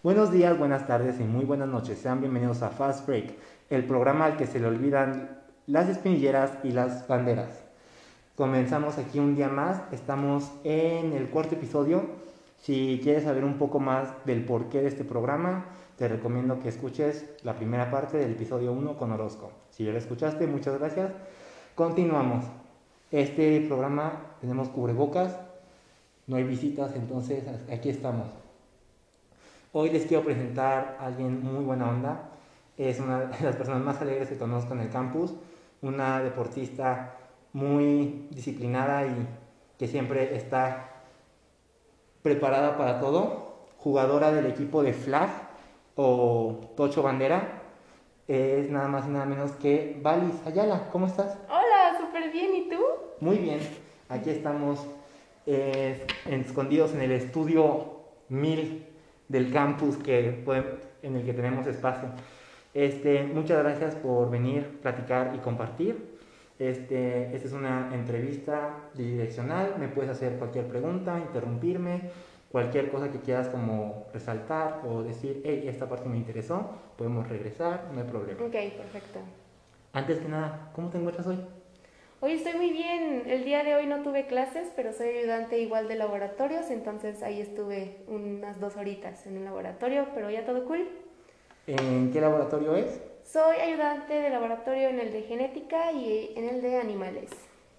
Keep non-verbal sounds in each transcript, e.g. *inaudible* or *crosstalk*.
Buenos días, buenas tardes y muy buenas noches. Sean bienvenidos a Fast Break, el programa al que se le olvidan las espinilleras y las banderas. Comenzamos aquí un día más, estamos en el cuarto episodio. Si quieres saber un poco más del porqué de este programa, te recomiendo que escuches la primera parte del episodio 1 con Orozco. Si ya lo escuchaste, muchas gracias. Continuamos. Este programa tenemos cubrebocas, no hay visitas, entonces aquí estamos. Hoy les quiero presentar a alguien muy buena onda. Es una *laughs* de las personas más alegres que conozco en el campus, una deportista muy disciplinada y que siempre está preparada para todo, jugadora del equipo de Flag o Tocho Bandera, es nada más y nada menos que Valis Ayala. ¿Cómo estás? Hola, súper bien. ¿Y tú? Muy bien. Aquí estamos eh, escondidos en el estudio 1000 del campus que, en el que tenemos espacio. Este, muchas gracias por venir, platicar y compartir. Este, esta es una entrevista direccional, me puedes hacer cualquier pregunta, interrumpirme, cualquier cosa que quieras como resaltar o decir, hey, esta parte me interesó, podemos regresar, no hay problema. Ok, perfecto. Antes que nada, ¿cómo te encuentras hoy? Hoy estoy muy bien. El día de hoy no tuve clases, pero soy ayudante igual de laboratorios, entonces ahí estuve unas dos horitas en un laboratorio, pero ya todo cool. ¿En qué laboratorio es? Soy ayudante de laboratorio en el de genética y en el de animales.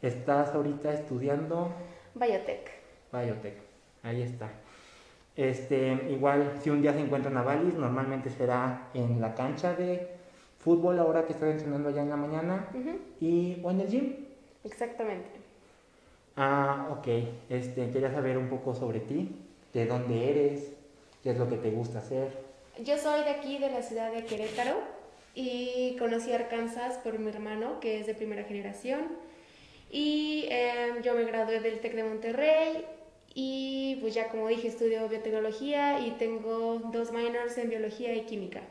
¿Estás ahorita estudiando? Biotech. Biotech, ahí está. Este, igual, si un día se encuentran a Valis, normalmente será en la cancha de fútbol ahora que estás entrenando allá en la mañana y, o en el gym. Exactamente. Ah, ok. Este, quería saber un poco sobre ti, de dónde eres, qué es lo que te gusta hacer. Yo soy de aquí, de la ciudad de Querétaro, y conocí Arkansas por mi hermano, que es de primera generación. Y em, yo me gradué del TEC de Monterrey y pues ya como dije estudio biotecnología y tengo dos minors en biología y química.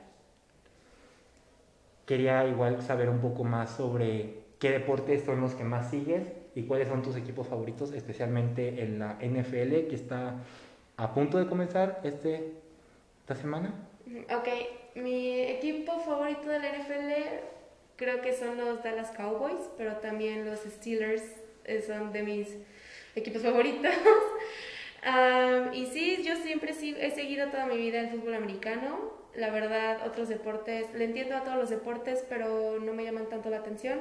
Quería igual saber un poco más sobre qué deportes son los que más sigues y cuáles son tus equipos favoritos, especialmente en la NFL que está a punto de comenzar este, esta semana. Ok, mi equipo favorito de la NFL creo que son los Dallas Cowboys, pero también los Steelers eh, son de mis equipos favoritos. *laughs* y sí, yo siempre he seguido toda mi vida el fútbol americano. La verdad, otros deportes, le entiendo a todos los deportes, pero no me llaman tanto la atención.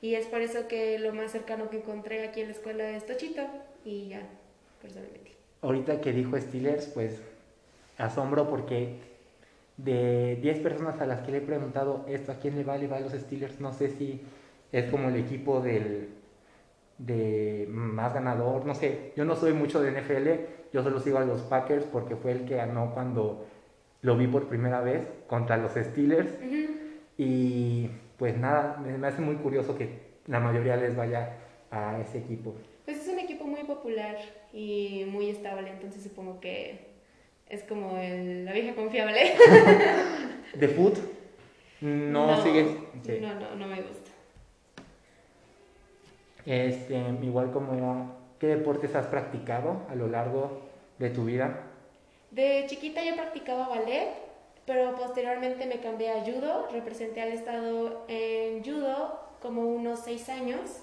Y es por eso que lo más cercano que encontré aquí en la escuela es Tochito. Y ya, personalmente. Ahorita que dijo Steelers, pues asombro porque de 10 personas a las que le he preguntado esto, ¿a quién le va? Le va a los Steelers. No sé si es como el equipo del de más ganador, no sé, yo no soy mucho de NFL, yo solo sigo a los Packers porque fue el que ganó cuando lo vi por primera vez contra los Steelers y pues nada, me hace muy curioso que la mayoría les vaya a ese equipo. Pues es un equipo muy popular y muy estable, entonces supongo que es como la vieja confiable. *laughs* ¿De foot? No, no sigues. No, no, no me gusta. Este, igual como, ¿qué deportes has practicado a lo largo de tu vida? De chiquita yo practicaba ballet, pero posteriormente me cambié a judo, representé al estado en judo como unos seis años.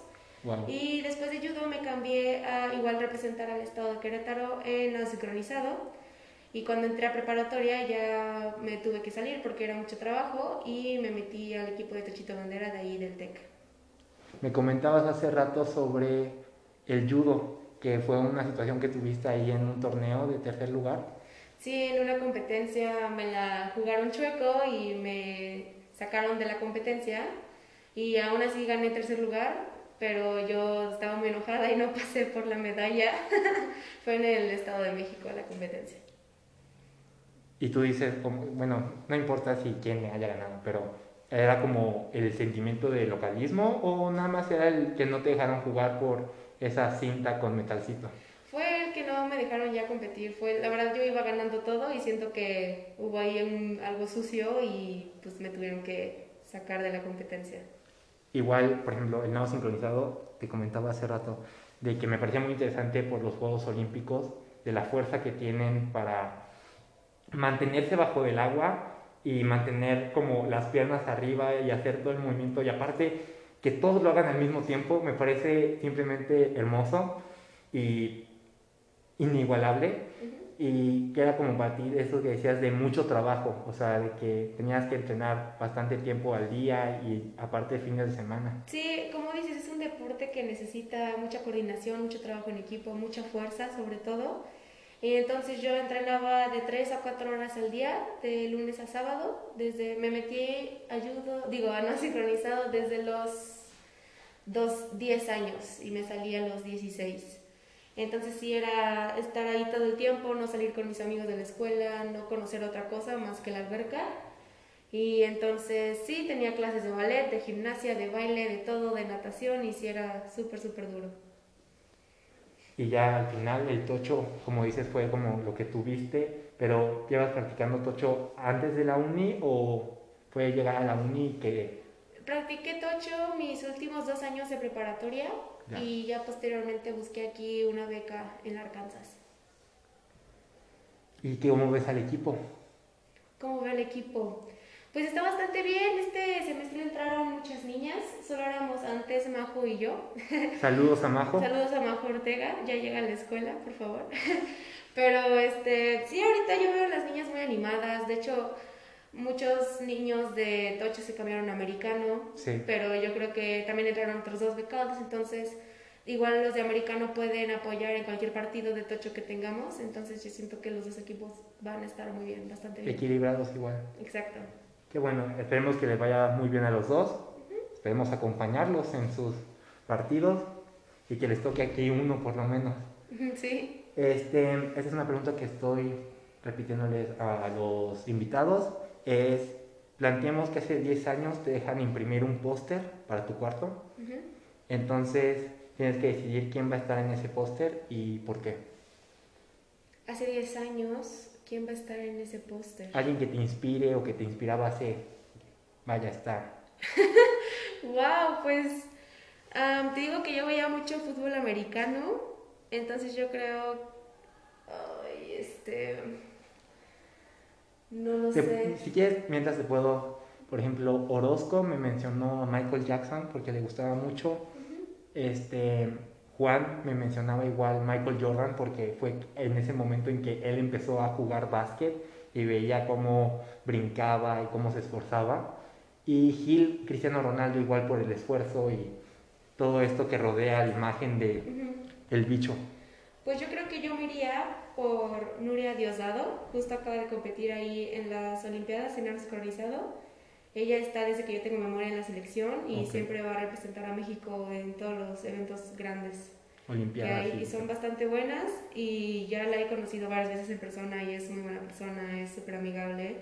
Y después de judo me cambié a igual representar al estado de Querétaro en asincronizado y cuando entré a preparatoria ya me tuve que salir porque era mucho trabajo y me metí al equipo de Tochito Bandera de ahí del TEC. Me comentabas hace rato sobre el judo, que fue una situación que tuviste ahí en un torneo de tercer lugar. Sí, en una competencia me la jugaron chueco y me sacaron de la competencia y aún así gané tercer lugar, pero yo estaba muy enojada y no *laughs* pasé por la medalla. *laughs* fue en el Estado de México la competencia. Y tú dices, bueno, no importa si quién me haya ganado, pero ¿era como el sentimiento de localismo o nada más era el que no te dejaron jugar por esa cinta con metalcito? Que no me dejaron ya competir. Fue, la verdad, yo iba ganando todo y siento que hubo ahí algo sucio y pues me tuvieron que sacar de la competencia. Igual, por ejemplo, el nado sincronizado, te comentaba hace rato, de que me parecía muy interesante por los Juegos Olímpicos, de la fuerza que tienen para mantenerse bajo el agua y mantener como las piernas arriba y hacer todo el movimiento y aparte que todos lo hagan al mismo tiempo me parece simplemente hermoso y inigualable y queda como para ti eso que decías de mucho trabajo, o sea, de que tenías que entrenar bastante tiempo al día y aparte fines de semana. Sí, como dices, es un deporte que necesita mucha coordinación, mucho trabajo en equipo, mucha fuerza sobre todo. Y entonces yo entrenaba de 3 a 4 horas al día, de lunes a sábado. Desde, me metí ayudo, digo, a no *laughs* sincronizado desde los dos, 10 años y me salí a los 16. Entonces sí era estar ahí todo el tiempo, no salir con mis amigos de la escuela, no conocer otra cosa más que la alberca. Y entonces sí tenía clases de ballet, de gimnasia, de baile, de todo, de natación y sí era súper, súper duro. Y ya al final el tocho, como dices, fue como lo que tuviste, pero ¿llevas practicando tocho antes de la uni o fue llegar a la uni que... Practiqué tocho mis últimos dos años de preparatoria y ya posteriormente busqué aquí una beca en Arkansas. ¿Y cómo ves al equipo? ¿Cómo ve el equipo? Pues está bastante bien. Este semestre entraron muchas niñas. Solo éramos antes Majo y yo. *laughs* Saludos a Majo. Saludos a Majo Ortega. Ya llega a la escuela, por favor. *laughs* Pero este, sí, ahorita yo veo a las niñas muy animadas. De hecho, Muchos niños de Tocho se cambiaron a americano, pero yo creo que también entraron otros dos becados, entonces igual los de americano pueden apoyar en cualquier partido de Tocho que tengamos, entonces yo siento que los dos equipos van a estar muy bien, bastante bien. Equilibrados igual. Exacto. Qué bueno, esperemos que les vaya muy bien a los dos, esperemos acompañarlos en sus partidos y que les toque aquí uno por lo menos. Sí. Este, esta es una pregunta que estoy repitiéndoles a los invitados es, planteemos que hace 10 años te dejan imprimir un póster para tu cuarto, entonces tienes que decidir quién va a estar en ese póster y por qué. Hace 10 años, ¿quién va a estar en ese póster? Alguien que te inspire o que te inspiraba hace, vaya a estar. wow, pues te digo que yo veía mucho fútbol americano, entonces yo creo, ay, este no lo sé. Si quieres, mientras te puedo, por ejemplo, Orozco me mencionó a Michael Jackson porque le gustaba mucho. Este Juan me mencionaba igual Michael Jordan porque fue en ese momento en que él empezó a jugar básquet y veía cómo brincaba y cómo se esforzaba. Y Gil, Cristiano Ronaldo igual por el esfuerzo y todo esto que rodea la imagen de el bicho. Pues yo creo que yo me iría por Nuria Diosdado, justo acaba de competir ahí en las Olimpiadas en sincronizado. Ella está desde que yo tengo memoria en la selección y siempre va a representar a México en todos los eventos grandes. Olimpiadas. Y, son bastante buenas y ya la he conocido varias veces en persona y es muy buena persona, es súper amigable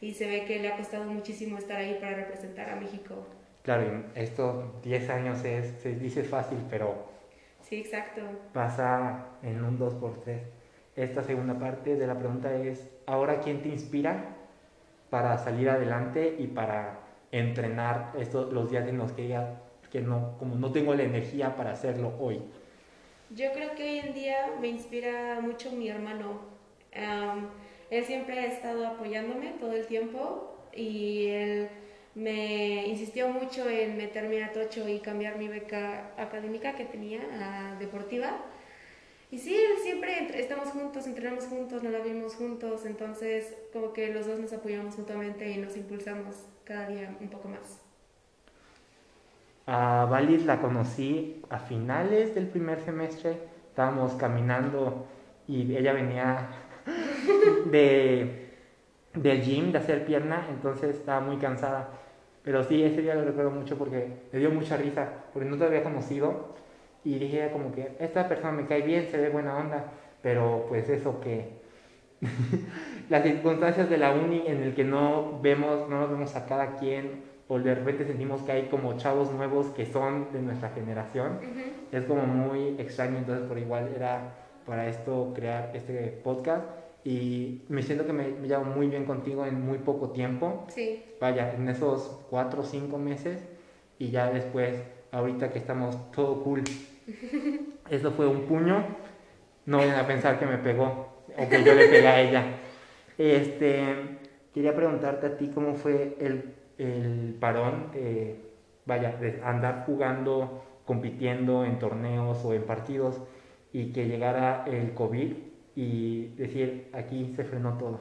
y se ve que le ha costado muchísimo estar ahí para representar a México. Claro, esto 10 años es, se dice fácil, pero... Sí, exacto. Pasa en un 2x3 esta segunda parte de la pregunta es, ¿ahora quién te inspira para salir adelante y para entrenar estos, los días en los que digas que no, como no tengo la energía para hacerlo hoy? Yo creo que hoy en día me inspira mucho mi hermano. él siempre ha estado apoyándome todo el tiempo y él me insistió mucho en meterme a Tocho y cambiar mi beca académica que tenía a deportiva y sí, siempre estamos juntos, entrenamos juntos, nos la vimos juntos, entonces como que los dos nos apoyamos mutuamente y nos impulsamos cada día un poco más. A Valis la conocí a finales del primer semestre, estábamos caminando y ella venía *laughs* de, del gym, de hacer pierna, entonces estaba muy cansada. Pero sí, ese día lo recuerdo mucho porque me dio mucha risa, porque no te había conocido y dije como que esta persona me cae bien, se ve buena onda, pero pues eso que *laughs* las circunstancias de la uni en el que no vemos, no nos vemos a cada quien o de repente sentimos que hay como chavos nuevos que son de nuestra generación, es como muy extraño, entonces por igual era para esto crear este podcast y me siento que me, me llevo muy bien contigo en muy poco tiempo. Sí. Vaya, en esos cuatro o cinco meses y ya después, ahorita que estamos todo cool *laughs* Eso fue un puño. No vayan a pensar que me pegó o que yo le pegué a ella. Este, quería preguntarte a ti cómo fue el, el parón, eh, vaya, de andar jugando, compitiendo en torneos o en partidos y que llegara el COVID y decir, aquí se frenó todo.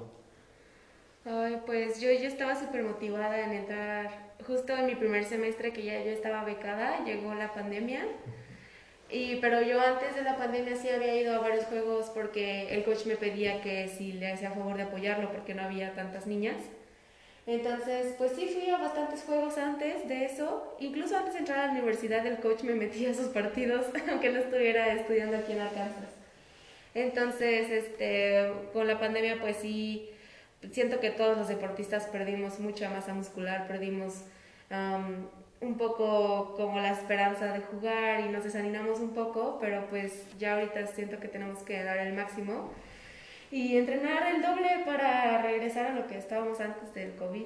Ay, pues yo, yo estaba súper motivada en entrar, justo en mi primer semestre que ya yo estaba becada, llegó la pandemia. Y, pero yo antes de la pandemia sí había ido a varios juegos porque el coach me pedía que si le hacía favor de apoyarlo porque no había tantas niñas. Entonces, pues sí fui a bastantes juegos antes de eso. Incluso antes de entrar a la universidad el coach me metía a sus partidos, *laughs* aunque no estuviera estudiando aquí en Arkansas. Entonces, este, con la pandemia pues sí siento que todos los deportistas perdimos mucha masa muscular, perdimos un poco como la esperanza de jugar y nos desanimamos un poco, pero pues ya ahorita siento que tenemos que dar el máximo y entrenar el doble para regresar a lo que estábamos antes del COVID.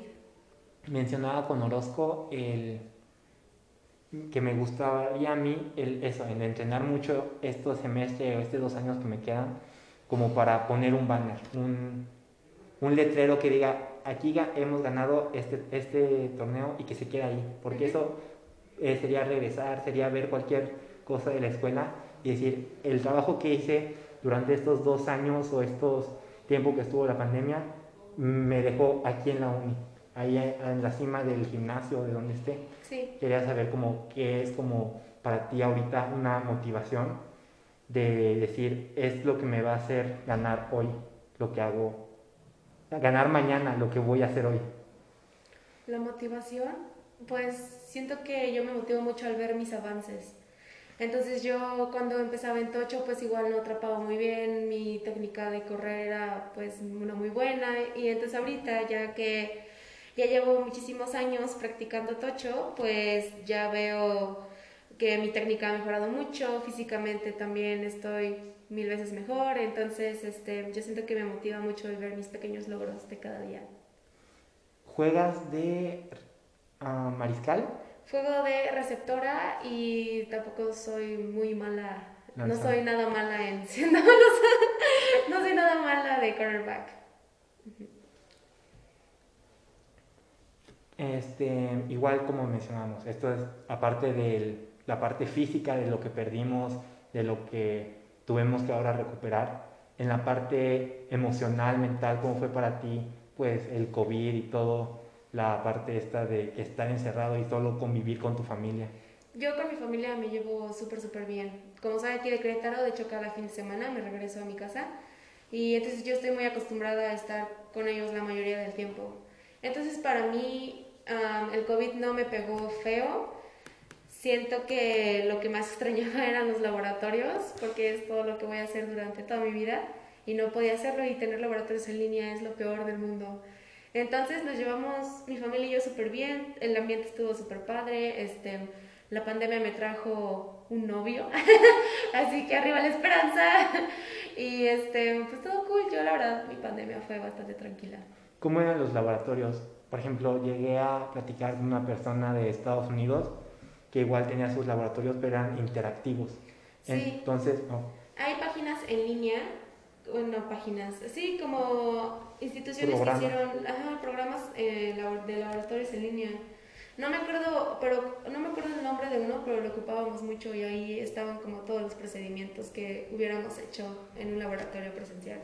Mencionaba con Orozco el que me gustaría a mí el, eso, en entrenar mucho estos semestres o estos dos años que me quedan como para poner un banner, un, un letrero que diga, aquí hemos ganado este, este torneo y que se quede ahí, porque eso eh, sería regresar, sería ver cualquier cosa de la escuela y decir, el trabajo que hice durante estos dos años o estos tiempos que estuvo la pandemia, me dejó aquí en la uni, ahí en la cima del gimnasio, de donde esté. Sí. Quería saber como qué es como para ti ahorita una motivación de decir, es lo que me va a hacer ganar hoy lo que hago ganar mañana lo que voy a hacer hoy? La motivación, pues siento que yo me motivo mucho al ver mis avances. Entonces yo cuando empezaba en Tocho pues igual no atrapaba muy bien, mi técnica de correr era pues una muy buena y entonces ahorita ya que ya llevo muchísimos años practicando Tocho pues ya veo que mi técnica ha mejorado mucho, físicamente también estoy mil veces mejor. Entonces, este, yo siento que me motiva mucho el ver mis pequeños logros de cada día. ¿Juegas de ah, mariscal? Juego de receptora y tampoco soy muy mala. No soy nada mala en *laughs* siendo no soy nada mala de cornerback. Este, igual como mencionamos, esto es aparte de la parte física de lo que perdimos, de lo que tuvimos que ahora recuperar. En la parte emocional, mental, ¿cómo fue para ti pues el COVID y todo, la parte esta de estar encerrado y solo convivir con tu familia? Yo con mi familia me llevo súper, súper bien. Como sabe aquí de Querétaro, de hecho cada fin de semana me regreso a mi casa y entonces yo estoy muy acostumbrada a estar con ellos la mayoría del tiempo. Entonces para mí el COVID no me pegó feo, siento que lo que más *laughs* extrañaba eran los laboratorios, porque es todo lo que voy a hacer durante toda mi vida y no podía hacerlo y tener laboratorios en línea es lo peor del mundo. Entonces nos llevamos, mi familia y yo súper bien, el ambiente estuvo súper padre, este, la pandemia me trajo un novio, *laughs* así que arriba la esperanza *laughs* y este, pues todo cool, yo la verdad mi pandemia fue bastante tranquila. ¿Cómo eran los laboratorios? Por ejemplo, llegué a platicar con una persona de Estados Unidos que igual tenía sus laboratorios, pero eran interactivos. Sí. Entonces, Hay páginas en línea, bueno, páginas, sí, como instituciones que hicieron programas eh, de laboratorios en línea. No me acuerdo, pero no me acuerdo el nombre de uno, pero lo ocupábamos mucho y ahí estaban como todos los procedimientos que hubiéramos hecho en un laboratorio presencial.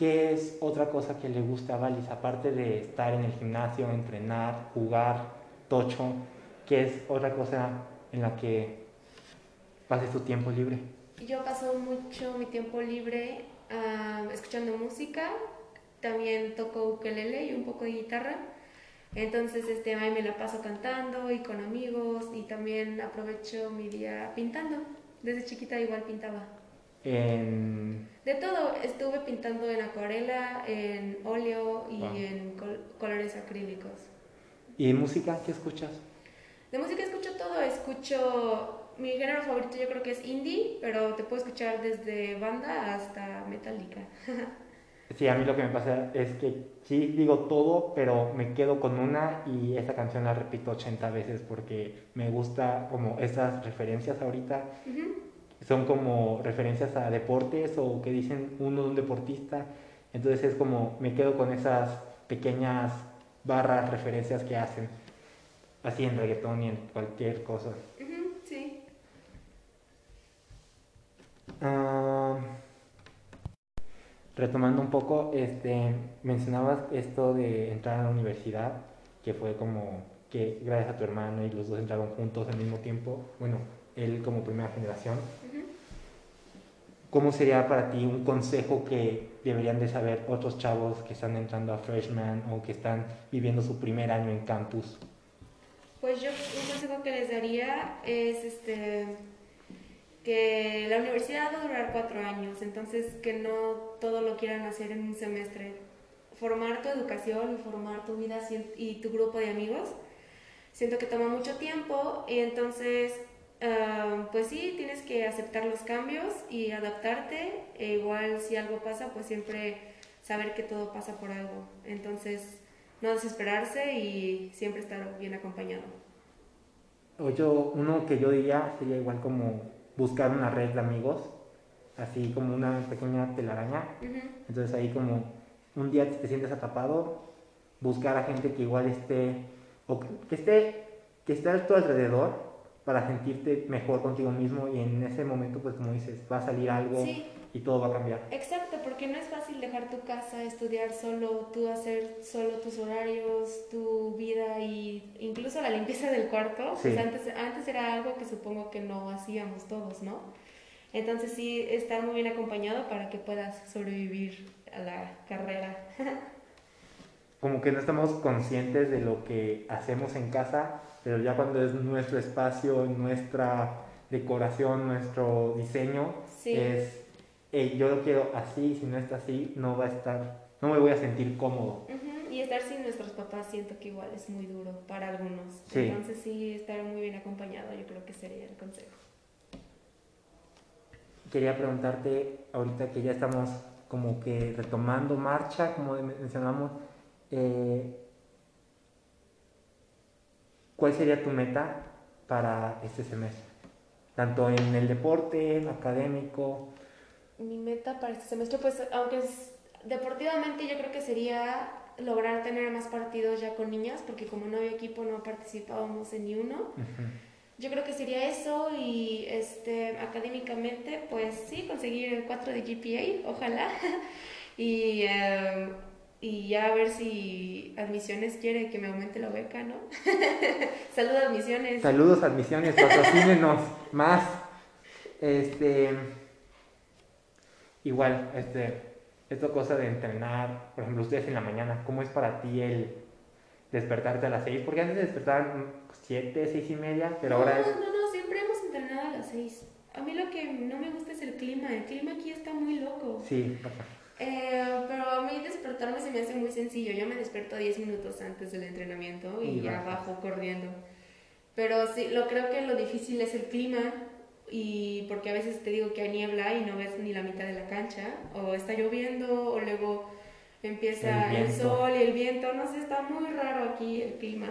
¿Qué es otra cosa que le gusta a Valis, aparte de estar en el gimnasio, entrenar, jugar, tocho? ¿Qué es otra cosa en la que pases tu tiempo libre? Yo paso mucho mi tiempo libre escuchando música, también toco ukelele y un poco de guitarra. Entonces, este, ahí me la paso cantando y con amigos y también aprovecho mi día pintando. Desde chiquita igual pintaba. De todo, estuve pintando en acuarela, en óleo y en colores acrílicos. ¿Y música? ¿Qué escuchas? De música escucho todo, escucho mi género favorito yo creo que es indie, pero te puedo escuchar desde banda hasta metálica. *laughs* sí, a mí lo que me pasa es que sí digo todo, pero me quedo con una y esa canción la repito 80 veces porque me gusta como esas referencias ahorita. Son como referencias a deportes o que dicen uno de un deportista Entonces es como me quedo con esas pequeñas barras, referencias que hacen, así en reggaetón y en cualquier cosa. Sí. Retomando un poco, este, mencionabas esto de entrar a la universidad, que fue como que gracias a tu hermano y los dos entraron juntos al mismo tiempo, bueno, él como primera generación. ¿Cómo sería para ti un consejo que deberían de saber otros chavos que están entrando a freshman o que están viviendo su primer año en campus? Pues yo un consejo que les daría es este que la universidad va a durar cuatro años, entonces que no todo lo quieran hacer en un semestre. Formar tu educación y formar tu vida y tu grupo de amigos, siento que toma mucho tiempo y entonces, ah, pues sí, tienes que aceptar los cambios y adaptarte. E igual si algo pasa, pues siempre saber que todo pasa por algo. Entonces, no desesperarse y siempre estar bien acompañado. Yo, uno que yo diría sería igual como buscar una red de amigos, así como una pequeña telaraña. Ujú. Entonces ahí como un día te sientes atrapado, buscar a gente que igual esté, o que esté, que esté a tu alrededor para sentirte mejor contigo mismo y en ese momento pues como dices, va a salir algo Sí, y todo va a cambiar. exacto, porque no es fácil dejar tu casa, estudiar solo, tú hacer solo tus horarios, tu vida y incluso la limpieza del cuarto. Sí. Pues antes, antes era algo que supongo que no hacíamos todos, ¿no? Entonces sí, estar muy bien acompañado para que puedas sobrevivir a la carrera. *laughs* Como que no estamos conscientes de lo que hacemos en casa, pero ya cuando es nuestro espacio, nuestra decoración, nuestro diseño, Sí. es, "Hey, yo lo quiero así, si no está así, no va a estar, no me voy a sentir cómodo. Ujú, Y estar sin nuestros papás siento que igual es muy duro para algunos. Sí. Entonces sí, estar muy bien acompañado yo creo que sería el consejo. Quería preguntarte, ahorita que ya estamos como que retomando marcha, como mencionamos, eh, ¿cuál sería tu meta para este semestre? Tanto en el deporte, en académico. Mi meta para este semestre, pues aunque es deportivamente yo creo que sería lograr tener más partidos ya con niñas, porque como no había equipo no participábamos en ni uno. Yo creo que sería eso y este académicamente, pues sí, conseguir el 4 de GPA, ojalá. *laughs* y, eh, y ya a ver si Admisiones quiere que me aumente la beca, ¿no? *laughs* Saludos Admisiones. Saludos, admisiones, patrocínenos *laughs* más. Este, igual, este, esta cosa de entrenar, por ejemplo, ustedes en la mañana, ¿cómo es para ti el despertarte a las 6? Porque antes despertaban 7, 6 y media, pero no, ahora es... no, no, siempre hemos entrenado a las 6. A mí lo que no me gusta es el clima, el clima aquí está muy loco. Sí, pasa. Eh, pero a mí despertarme se me hace muy sencillo. Yo me despierto 10 minutos antes del entrenamiento y, Y ya bajo corriendo. Pero sí, lo creo que lo difícil es el clima y porque a veces te digo que hay niebla y no ves ni la mitad de la cancha o está lloviendo o luego empieza El el, sol y el viento, no sé, está muy raro aquí el clima.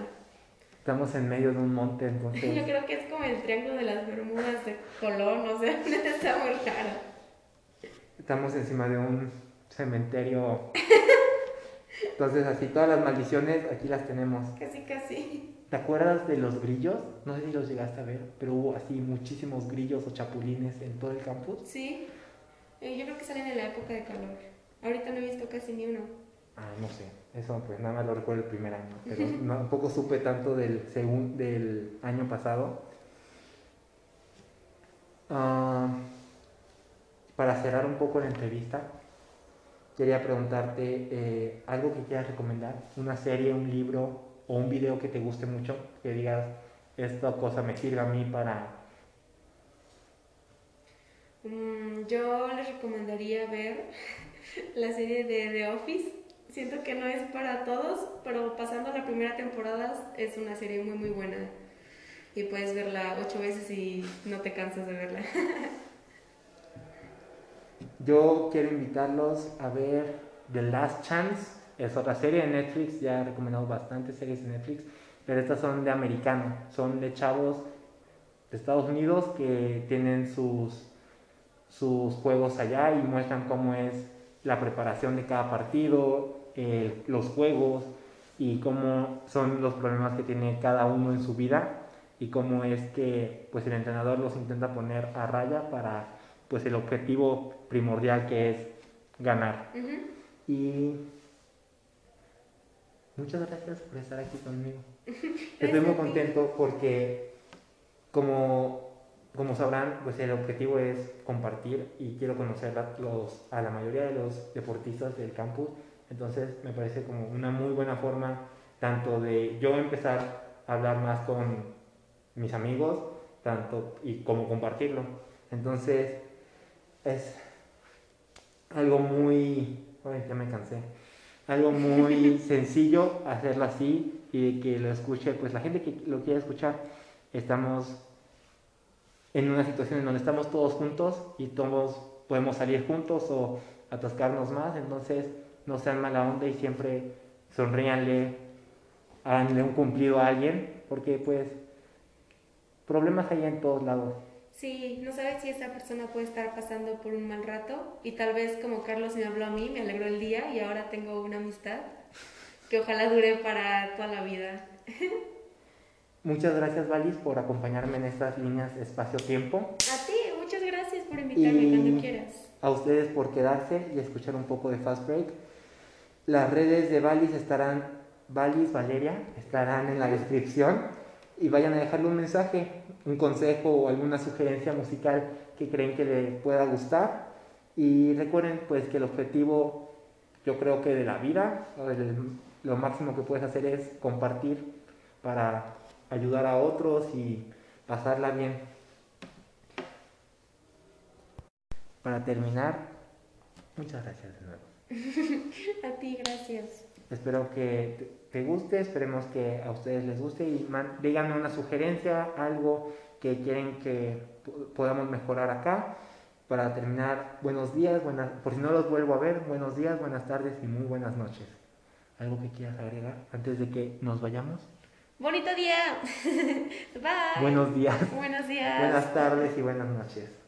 Estamos en medio de un monte, *laughs* Yo entonces creo que es como el triángulo de las Bermudas de Colón, o sea, *laughs* está muy raro. estamos encima de un cementerio. *laughs* Entonces, así todas las maldiciones aquí las tenemos. Casi, casi. ¿Te acuerdas de los grillos? No sé si los llegaste a ver, pero hubo así muchísimos grillos o chapulines en todo el campus. Sí, Eh, yo creo que salen en la época de calor. Ahorita no he visto casi ni uno. Ah, no sé. Eso pues nada más lo recuerdo el primer año, pero tampoco supe tanto del, segun- del año pasado. Ah, para cerrar un poco la entrevista, quería preguntarte eh, algo que quieras recomendar, una serie, un libro o un video que te guste mucho, que digas, esta cosa me sirve a mí para... Mm, yo les recomendaría ver *laughs* la serie de The Office. Siento que no es para todos, pero pasando la primera temporada es una serie muy muy buena. Y puedes verla ocho veces y no te cansas de verla. *laughs* Yo quiero invitarlos a ver The Last Chance. Es otra serie de Netflix. Ya he recomendado bastantes series de Netflix. Pero estas son de americano. Son de chavos de Estados Unidos que tienen sus, sus juegos allá y muestran cómo es la preparación de cada partido, eh, los juegos y cómo son los problemas que tiene cada uno en su vida y cómo es que pues el entrenador los intenta poner a raya para pues el objetivo primordial que es ganar. Y muchas gracias por estar aquí conmigo. *laughs* Estoy muy contento porque como, como sabrán, pues el objetivo es compartir y quiero conocer a, los, a la mayoría de los deportistas del campus. Entonces me parece como una muy buena forma tanto de yo empezar a hablar más con mis amigos, tanto y como compartirlo. Entonces, es algo muy, ay, ya me cansé, algo muy *laughs* sencillo hacerlo así y que lo escuche, pues la gente que lo quiera escuchar, estamos en una situación en donde estamos todos juntos y todos podemos salir juntos o atascarnos más, entonces no sean mala onda y siempre sonríanle, háganle un cumplido a alguien, porque pues problemas hay en todos lados. Sí, no sabes si esa persona puede estar pasando por un mal rato y tal vez como Carlos me habló a mí, me alegró el día y ahora tengo una amistad que ojalá dure para toda la vida. *laughs* Muchas gracias, Valis, por acompañarme en estas líneas espacio-tiempo. A ti, muchas gracias por invitarme cuando quieras. A ustedes por quedarse y escuchar un poco de Fast Break. Las redes de Valis estarán, Valis, Valeria, estarán en la descripción y vayan a dejarle un mensaje, un consejo o alguna sugerencia musical que creen que le pueda gustar. Y recuerden pues que el objetivo, yo creo que de la vida, lo máximo que puedes hacer es compartir para ayudar a otros y pasarla bien. Para terminar, muchas gracias de nuevo. *laughs* a ti, gracias. Espero que te guste, esperemos que a ustedes les guste y díganme una sugerencia, algo que quieren que podamos mejorar acá. Para terminar, buenos días, buenas, por si no los vuelvo a ver, buenos días, buenas tardes y muy buenas noches. ¿Algo que quieras agregar antes de que nos vayamos? Bonito día. *laughs* Bye. Buenos días. Buenos días. Buenas tardes y buenas noches.